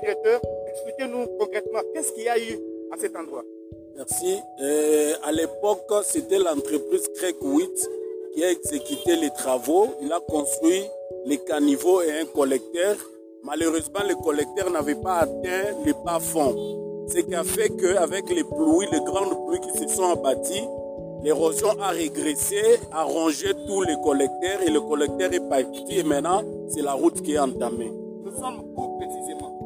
directeur, expliquez-nous concrètement qu'est-ce qu'il y a eu à cet endroit. Merci. Euh, à l'époque, c'était l'entreprise Craig 8 qui a exécuté les travaux. Il a construit les caniveaux et un collecteur. Malheureusement, le collecteur n'avait pas atteint les bas-fonds. Ce qui a fait qu'avec les pluies, les grandes pluies qui se sont abattues, l'érosion a régressé, a rongé tous les collecteurs et le collecteur est parti et maintenant, c'est la route qui est entamée. Nous sommes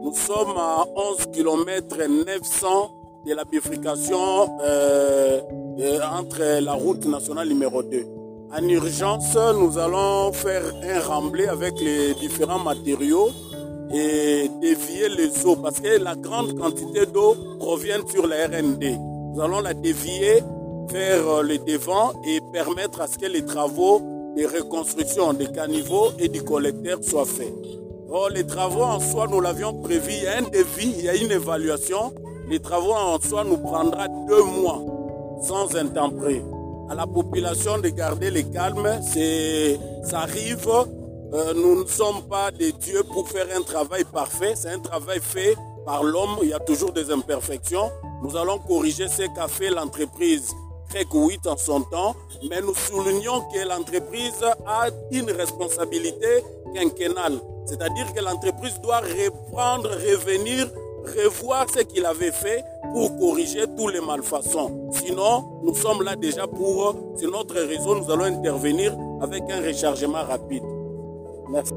Nous sommes à 11 km 900 de la bifurcation euh, euh, entre la route nationale numéro 2. En urgence, nous allons faire un remblai avec les différents matériaux et dévier les eaux parce que la grande quantité d'eau provient sur la RND. Nous allons la dévier vers le devant et permettre à ce que les travaux de reconstruction des caniveaux et du collecteur soient faits. Oh, les travaux en soi, nous l'avions prévu, il y a un devis, il y a une évaluation. Les travaux en soi nous prendra deux mois sans intempéries. À la population de garder le calme, ça arrive. Euh, nous ne sommes pas des dieux pour faire un travail parfait. C'est un travail fait par l'homme. Il y a toujours des imperfections. Nous allons corriger ce qu'a fait l'entreprise Trek 8 en son temps, mais nous soulignons que l'entreprise a une responsabilité quinquennale. C'est-à-dire que l'entreprise doit reprendre, revenir, revoir ce qu'il avait fait pour corriger tous les malfaçons. Sinon, nous sommes là déjà pour, c'est notre réseau, nous allons intervenir avec un rechargement rapide. Merci.